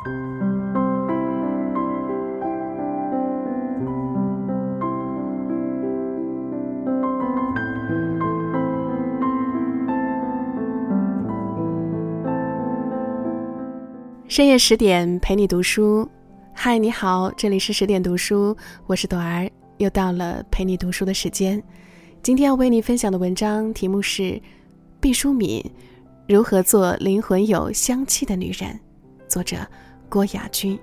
深夜十点陪你读书，嗨，你好，这里是十点读书，我是朵儿，又到了陪你读书的时间。今天要为你分享的文章题目是毕淑敏如何做灵魂有香气的女人，作者郭雅君，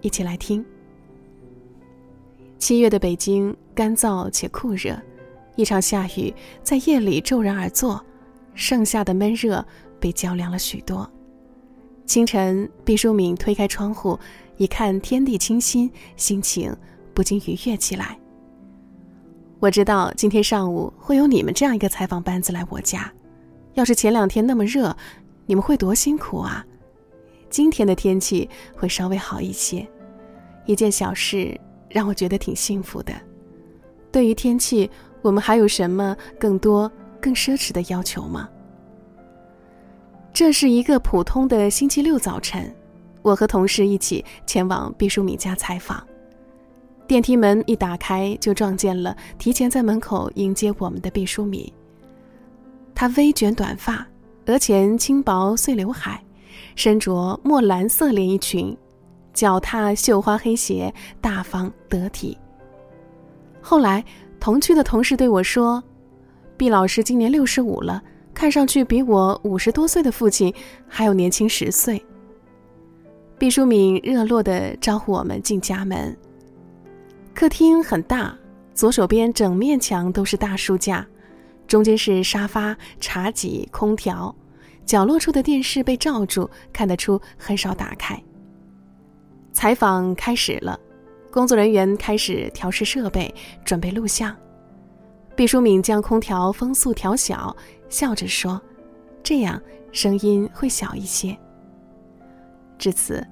一起来听。七月的北京干燥且酷热，一场下雨在夜里骤然而作，盛夏的闷热被浇凉了许多。清晨，毕淑敏推开窗户，一看天地清新，心情不禁愉悦起来。我知道今天上午会有你们这样一个采访班子来我家，要是前两天那么热，你们会多辛苦啊！今天的天气会稍微好一些，一件小事让我觉得挺幸福的。对于天气，我们还有什么更多、更奢侈的要求吗？这是一个普通的星期六早晨，我和同事一起前往毕淑敏家采访。电梯门一打开，就撞见了提前在门口迎接我们的毕淑敏。她微卷短发，额前轻薄碎刘海，身着墨蓝色连衣裙，脚踏绣花黑鞋，大方得体。后来，同去的同事对我说：“毕老师今年六十五了。”看上去比我五十多岁的父亲还要年轻十岁。毕淑敏热络地招呼我们进家门。客厅很大，左手边整面墙都是大书架，中间是沙发、茶几、空调，角落处的电视被罩住，看得出很少打开。采访开始了，工作人员开始调试设备，准备录像。毕淑敏将空调风速调小，笑着说：“这样声音会小一些。”至此，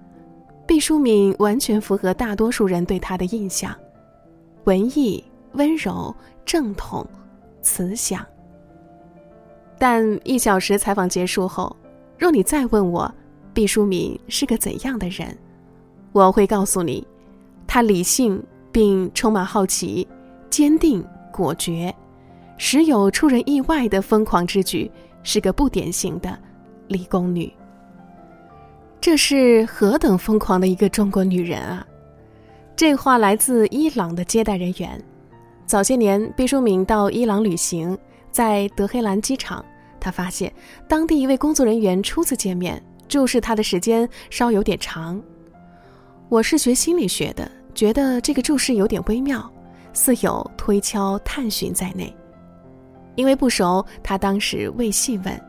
毕淑敏完全符合大多数人对她的印象：文艺、温柔、正统、慈祥。但一小时采访结束后，若你再问我毕淑敏是个怎样的人，我会告诉你，她理性并充满好奇，坚定。果决，时有出人意外的疯狂之举，是个不典型的理工女。这是何等疯狂的一个中国女人啊！这话来自伊朗的接待人员。早些年，毕淑敏到伊朗旅行，在德黑兰机场，他发现当地一位工作人员初次见面，注视他的时间稍有点长。我是学心理学的，觉得这个注视有点微妙。似有推敲探寻在内，因为不熟，他当时未细问。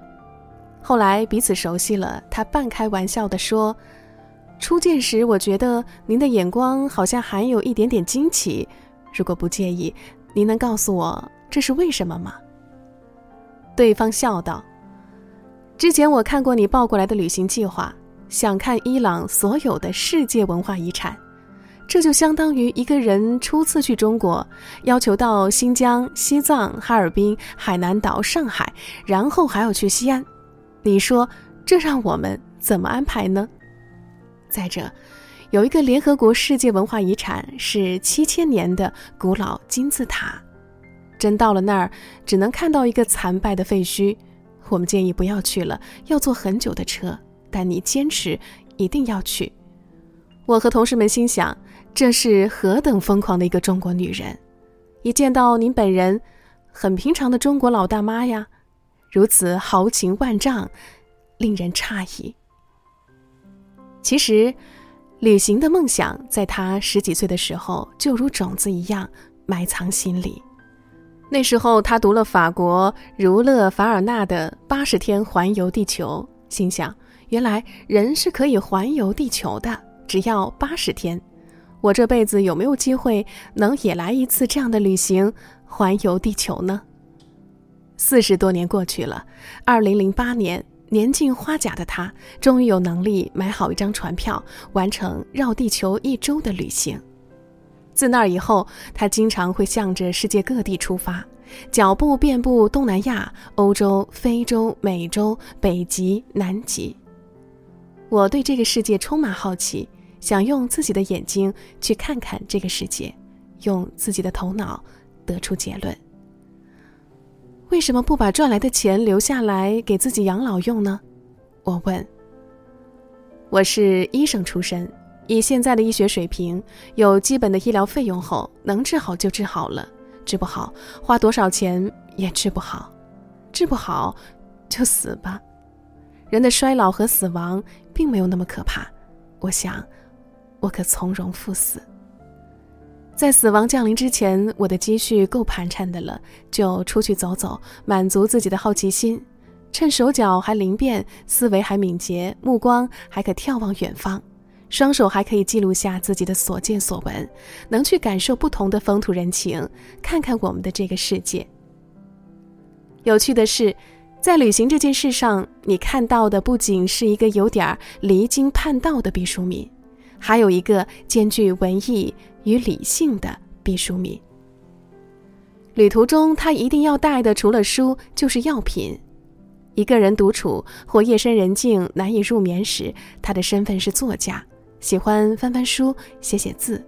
后来彼此熟悉了，他半开玩笑地说：“初见时，我觉得您的眼光好像含有一点点惊奇。如果不介意，您能告诉我这是为什么吗？”对方笑道：“之前我看过你报过来的旅行计划，想看伊朗所有的世界文化遗产。”这就相当于一个人初次去中国，要求到新疆、西藏、哈尔滨、海南岛、上海，然后还要去西安。你说这让我们怎么安排呢？再者，有一个联合国世界文化遗产是七千年的古老金字塔，真到了那儿只能看到一个残败的废墟。我们建议不要去了，要坐很久的车。但你坚持一定要去。我和同事们心想。这是何等疯狂的一个中国女人！一见到您本人，很平常的中国老大妈呀，如此豪情万丈，令人诧异。其实，旅行的梦想在她十几岁的时候就如种子一样埋藏心里。那时候，他读了法国儒勒·凡尔纳的《八十天环游地球》，心想：原来人是可以环游地球的，只要八十天。我这辈子有没有机会能也来一次这样的旅行，环游地球呢？四十多年过去了，二零零八年，年近花甲的他，终于有能力买好一张船票，完成绕地球一周的旅行。自那以后，他经常会向着世界各地出发，脚步遍布东南亚、欧洲、非洲、美洲、北极、南极。我对这个世界充满好奇，想用自己的眼睛去看看这个世界，用自己的头脑得出结论。为什么不把赚来的钱留下来给自己养老用呢？我问。我是医生出身，以现在的医学水平，有基本的医疗费用后，能治好就治好了，治不好，花多少钱也治不好，治不好，就死吧。人的衰老和死亡并没有那么可怕，我想，我可从容赴死。在死亡降临之前，我的积蓄够盘缠的了，就出去走走，满足自己的好奇心。趁手脚还灵便，思维还敏捷，目光还可眺望远方，双手还可以记录下自己的所见所闻，能去感受不同的风土人情，看看我们的这个世界。有趣的是，在旅行这件事上，你看到的不仅是一个有点离经叛道的毕淑敏，还有一个兼具文艺。与理性的毕淑敏。旅途中，他一定要带的除了书就是药品。一个人独处或夜深人静难以入眠时，他的身份是作家，喜欢翻翻书、写写字；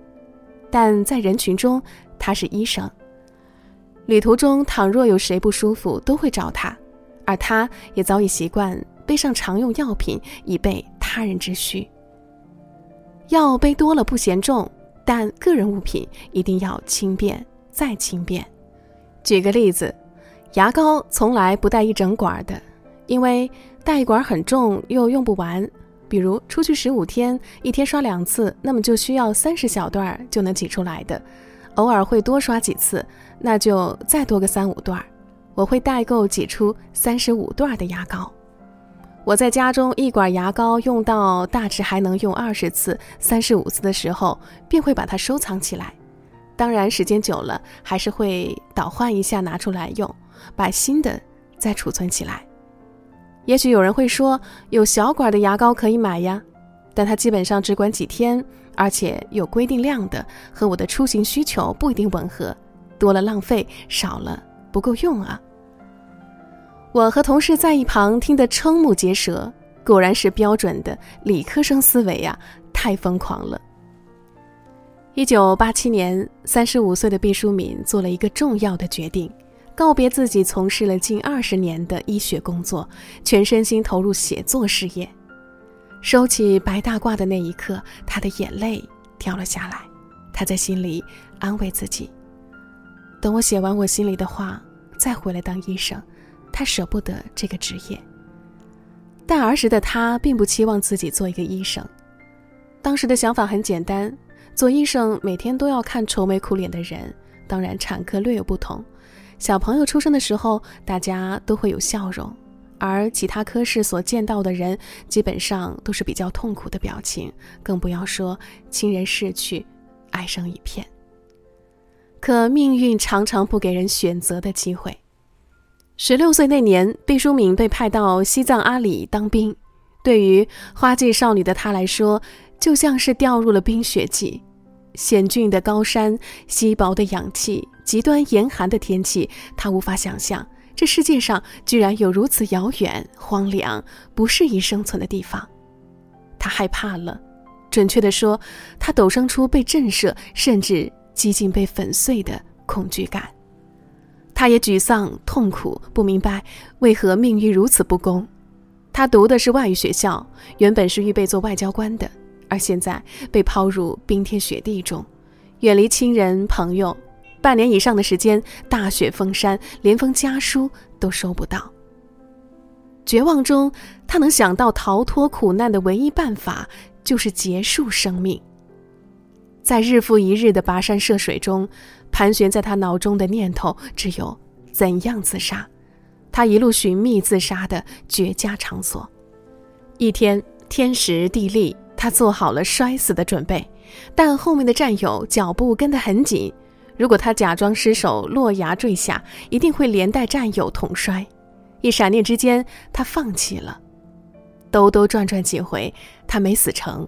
但在人群中，他是医生。旅途中，倘若有谁不舒服，都会找他，而他也早已习惯背上常用药品，以备他人之需。药背多了不嫌重。但个人物品一定要轻便再轻便。举个例子，牙膏从来不带一整管的，因为带一管很重又用不完。比如出去十五天，一天刷两次，那么就需要三十小段就能挤出来的。偶尔会多刷几次，那就再多个三五段。我会代购挤出三十五段的牙膏。我在家中一管牙膏用到大致还能用二十次、三十五次的时候，便会把它收藏起来。当然，时间久了还是会倒换一下拿出来用，把新的再储存起来。也许有人会说，有小管的牙膏可以买呀，但它基本上只管几天，而且有规定量的，和我的出行需求不一定吻合，多了浪费，少了不够用啊。我和同事在一旁听得瞠目结舌，果然是标准的理科生思维呀，太疯狂了。一九八七年，三十五岁的毕淑敏做了一个重要的决定，告别自己从事了近二十年的医学工作，全身心投入写作事业。收起白大褂的那一刻，他的眼泪掉了下来，他在心里安慰自己：等我写完我心里的话，再回来当医生。他舍不得这个职业，但儿时的他并不期望自己做一个医生。当时的想法很简单：做医生每天都要看愁眉苦脸的人，当然产科略有不同。小朋友出生的时候，大家都会有笑容，而其他科室所见到的人，基本上都是比较痛苦的表情，更不要说亲人逝去，哀声一片。可命运常常不给人选择的机会。十六岁那年，毕淑敏被派到西藏阿里当兵。对于花季少女的她来说，就像是掉入了冰雪季。险峻的高山、稀薄的氧气、极端严寒的天气，他无法想象这世界上居然有如此遥远、荒凉、不适宜生存的地方。他害怕了，准确地说，他陡生出被震慑，甚至几近被粉碎的恐惧感。他也沮丧、痛苦，不明白为何命运如此不公。他读的是外语学校，原本是预备做外交官的，而现在被抛入冰天雪地中，远离亲人朋友，半年以上的时间，大雪封山，连封家书都收不到。绝望中，他能想到逃脱苦难的唯一办法就是结束生命。在日复一日的跋山涉水中。盘旋在他脑中的念头只有怎样自杀，他一路寻觅自杀的绝佳场所。一天天时地利，他做好了摔死的准备，但后面的战友脚步跟得很紧，如果他假装失手落崖坠下，一定会连带战友同摔。一闪念之间，他放弃了。兜兜转转几回，他没死成。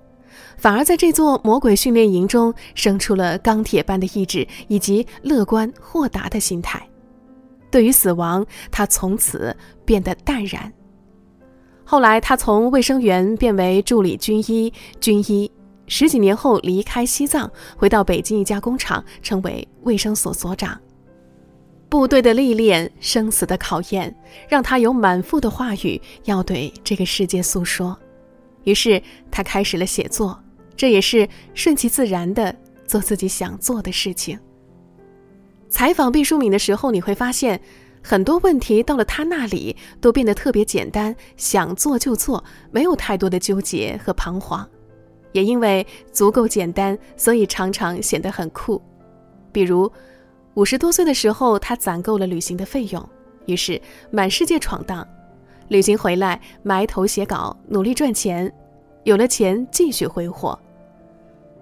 反而在这座魔鬼训练营中生出了钢铁般的意志以及乐观豁达的心态。对于死亡，他从此变得淡然。后来，他从卫生员变为助理军医，军医十几年后离开西藏，回到北京一家工厂，成为卫生所所长。部队的历练，生死的考验，让他有满腹的话语要对这个世界诉说。于是，他开始了写作，这也是顺其自然的做自己想做的事情。采访毕淑敏的时候，你会发现。很多问题到了他那里都变得特别简单，想做就做，没有太多的纠结和彷徨。也因为足够简单，所以常常显得很酷。比如，五十多岁的时候，他攒够了旅行的费用，于是满世界闯荡。旅行回来，埋头写稿，努力赚钱，有了钱继续挥霍。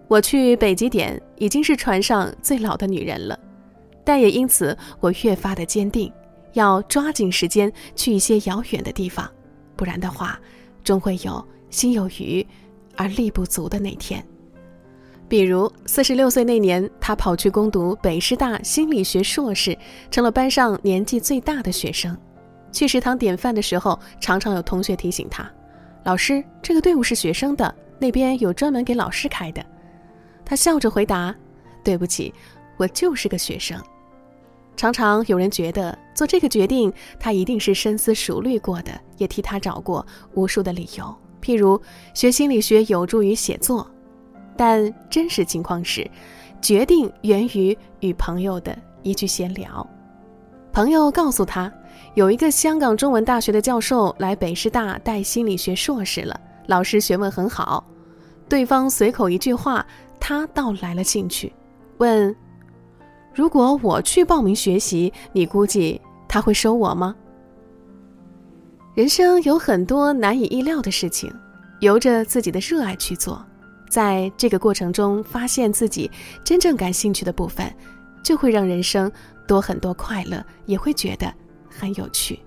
我去北极点，已经是船上最老的女人了，但也因此我越发的坚定。要抓紧时间去一些遥远的地方，不然的话，终会有心有余而力不足的那天。比如四十六岁那年，他跑去攻读北师大心理学硕士，成了班上年纪最大的学生。去食堂点饭的时候，常常有同学提醒他：“老师，这个队伍是学生的，那边有专门给老师开的。”他笑着回答：“对不起，我就是个学生。”常常有人觉得做这个决定，他一定是深思熟虑过的，也替他找过无数的理由，譬如学心理学有助于写作。但真实情况是，决定源于与朋友的一句闲聊。朋友告诉他，有一个香港中文大学的教授来北师大带心理学硕士了，老师学问很好。对方随口一句话，他倒来了兴趣，问。如果我去报名学习，你估计他会收我吗？人生有很多难以意料的事情，由着自己的热爱去做，在这个过程中发现自己真正感兴趣的部分，就会让人生多很多快乐，也会觉得很有趣。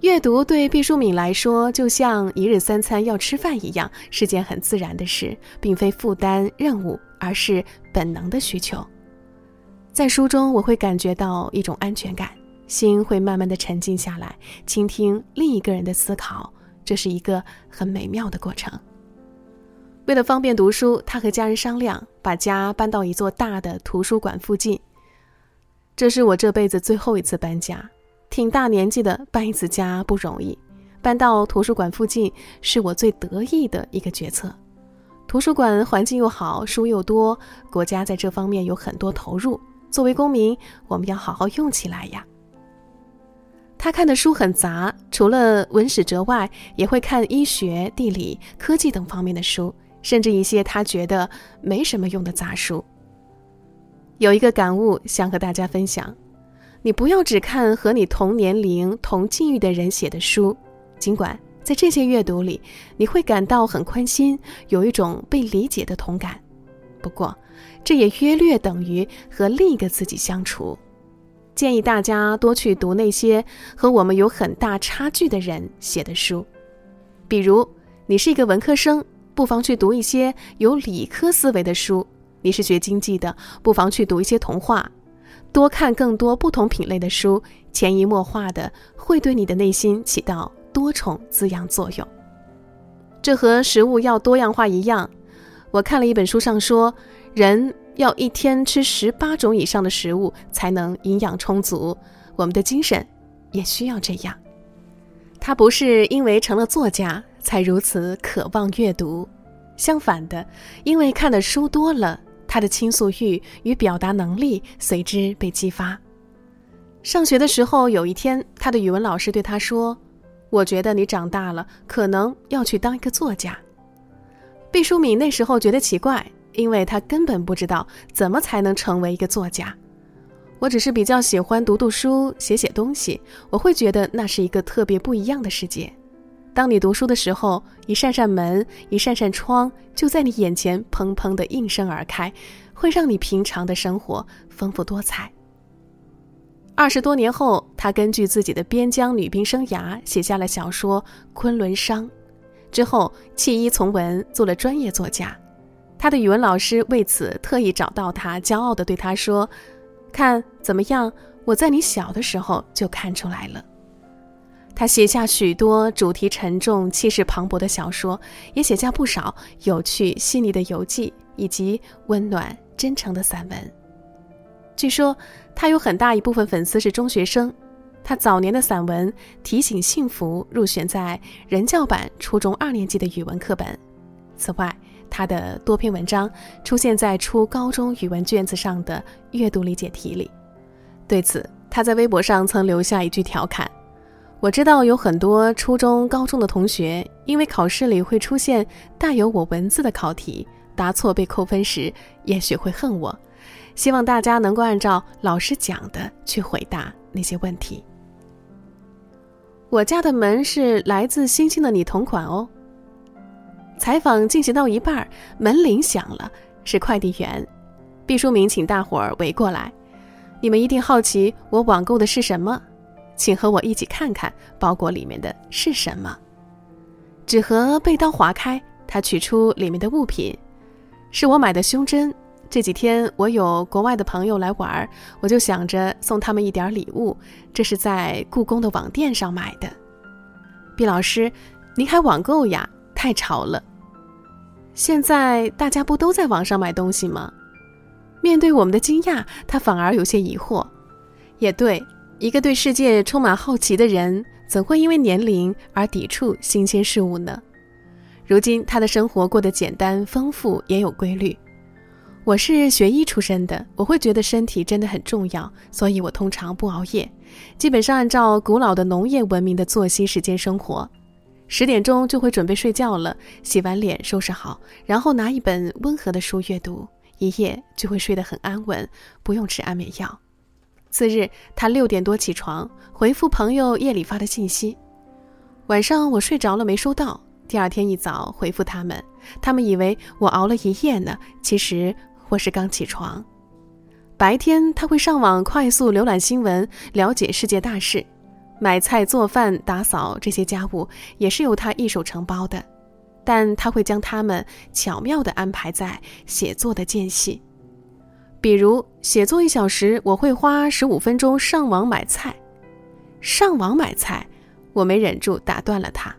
阅读对毕淑敏来说，就像一日三餐要吃饭一样，是件很自然的事，并非负担任务，而是本能的需求。在书中，我会感觉到一种安全感，心会慢慢的沉静下来，倾听另一个人的思考，这是一个很美妙的过程。为了方便读书，他和家人商量，把家搬到一座大的图书馆附近。这是我这辈子最后一次搬家。挺大年纪的搬一次家不容易，搬到图书馆附近是我最得意的一个决策。图书馆环境又好，书又多，国家在这方面有很多投入。作为公民，我们要好好用起来呀。他看的书很杂，除了文史哲外，也会看医学、地理、科技等方面的书，甚至一些他觉得没什么用的杂书。有一个感悟想和大家分享。你不要只看和你同年龄、同境遇的人写的书，尽管在这些阅读里，你会感到很宽心，有一种被理解的同感。不过，这也约略等于和另一个自己相处。建议大家多去读那些和我们有很大差距的人写的书，比如你是一个文科生，不妨去读一些有理科思维的书；你是学经济的，不妨去读一些童话。多看更多不同品类的书，潜移默化的会对你的内心起到多重滋养作用。这和食物要多样化一样。我看了一本书上说，人要一天吃十八种以上的食物才能营养充足。我们的精神也需要这样。他不是因为成了作家才如此渴望阅读，相反的，因为看的书多了。他的倾诉欲与表达能力随之被激发。上学的时候，有一天，他的语文老师对他说：“我觉得你长大了，可能要去当一个作家。”毕淑敏那时候觉得奇怪，因为他根本不知道怎么才能成为一个作家。我只是比较喜欢读读书、写写东西，我会觉得那是一个特别不一样的世界。当你读书的时候，一扇扇门，一扇扇窗就在你眼前砰砰地应声而开，会让你平常的生活丰富多彩。二十多年后，他根据自己的边疆女兵生涯写下了小说《昆仑殇》，之后弃医从文，做了专业作家。他的语文老师为此特意找到他，骄傲地对他说：“看怎么样？我在你小的时候就看出来了。”他写下许多主题沉重、气势磅礴的小说，也写下不少有趣细腻的游记以及温暖真诚的散文。据说他有很大一部分粉丝是中学生。他早年的散文《提醒幸福》入选在人教版初中二年级的语文课本。此外，他的多篇文章出现在初高中语文卷子上的阅读理解题里。对此，他在微博上曾留下一句调侃。我知道有很多初中、高中的同学，因为考试里会出现带有我文字的考题，答错被扣分时，也许会恨我。希望大家能够按照老师讲的去回答那些问题。我家的门是来自星星的你同款哦。采访进行到一半，门铃响了，是快递员。毕淑敏请大伙儿围过来，你们一定好奇我网购的是什么。请和我一起看看包裹里面的是什么。纸盒被刀划开，他取出里面的物品，是我买的胸针。这几天我有国外的朋友来玩，我就想着送他们一点礼物。这是在故宫的网店上买的。毕老师，您还网购呀？太潮了！现在大家不都在网上买东西吗？面对我们的惊讶，他反而有些疑惑。也对。一个对世界充满好奇的人，怎会因为年龄而抵触新鲜事物呢？如今他的生活过得简单丰富，也有规律。我是学医出身的，我会觉得身体真的很重要，所以我通常不熬夜，基本上按照古老的农业文明的作息时间生活，十点钟就会准备睡觉了，洗完脸收拾好，然后拿一本温和的书阅读，一夜就会睡得很安稳，不用吃安眠药。次日，他六点多起床，回复朋友夜里发的信息。晚上我睡着了没收到，第二天一早回复他们，他们以为我熬了一夜呢，其实我是刚起床。白天他会上网快速浏览新闻，了解世界大事，买菜、做饭、打扫这些家务也是由他一手承包的，但他会将他们巧妙地安排在写作的间隙。比如写作一小时，我会花十五分钟上网买菜。上网买菜，我没忍住打断了他。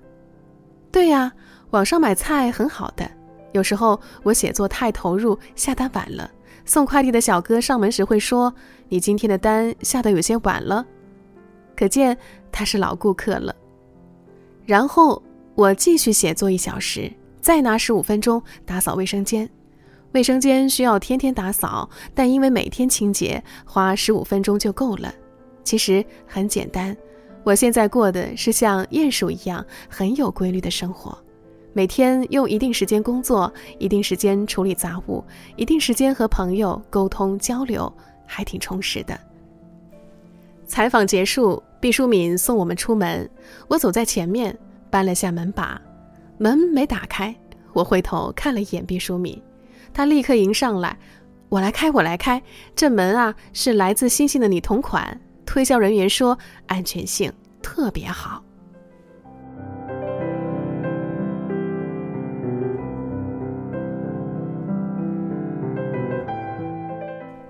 对呀，网上买菜很好的。有时候我写作太投入，下单晚了，送快递的小哥上门时会说：“你今天的单下的有些晚了。”可见他是老顾客了。然后我继续写作一小时，再拿十五分钟打扫卫生间。卫生间需要天天打扫，但因为每天清洁，花十五分钟就够了。其实很简单，我现在过的是像鼹鼠一样很有规律的生活，每天用一定时间工作，一定时间处理杂物，一定时间和朋友沟通交流，还挺充实的。采访结束，毕淑敏送我们出门，我走在前面，搬了下门把，门没打开，我回头看了一眼毕淑敏。他立刻迎上来，我来开，我来开。这门啊，是来自星星的你同款。推销人员说，安全性特别好。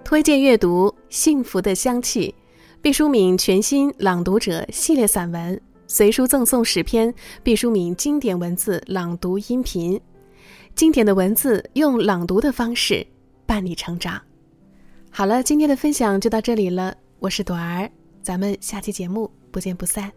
推荐阅读《幸福的香气》，毕淑敏全新朗读者系列散文，随书赠送十篇毕淑敏经典文字朗读音频。经典的文字，用朗读的方式伴你成长。好了，今天的分享就到这里了。我是朵儿，咱们下期节目不见不散。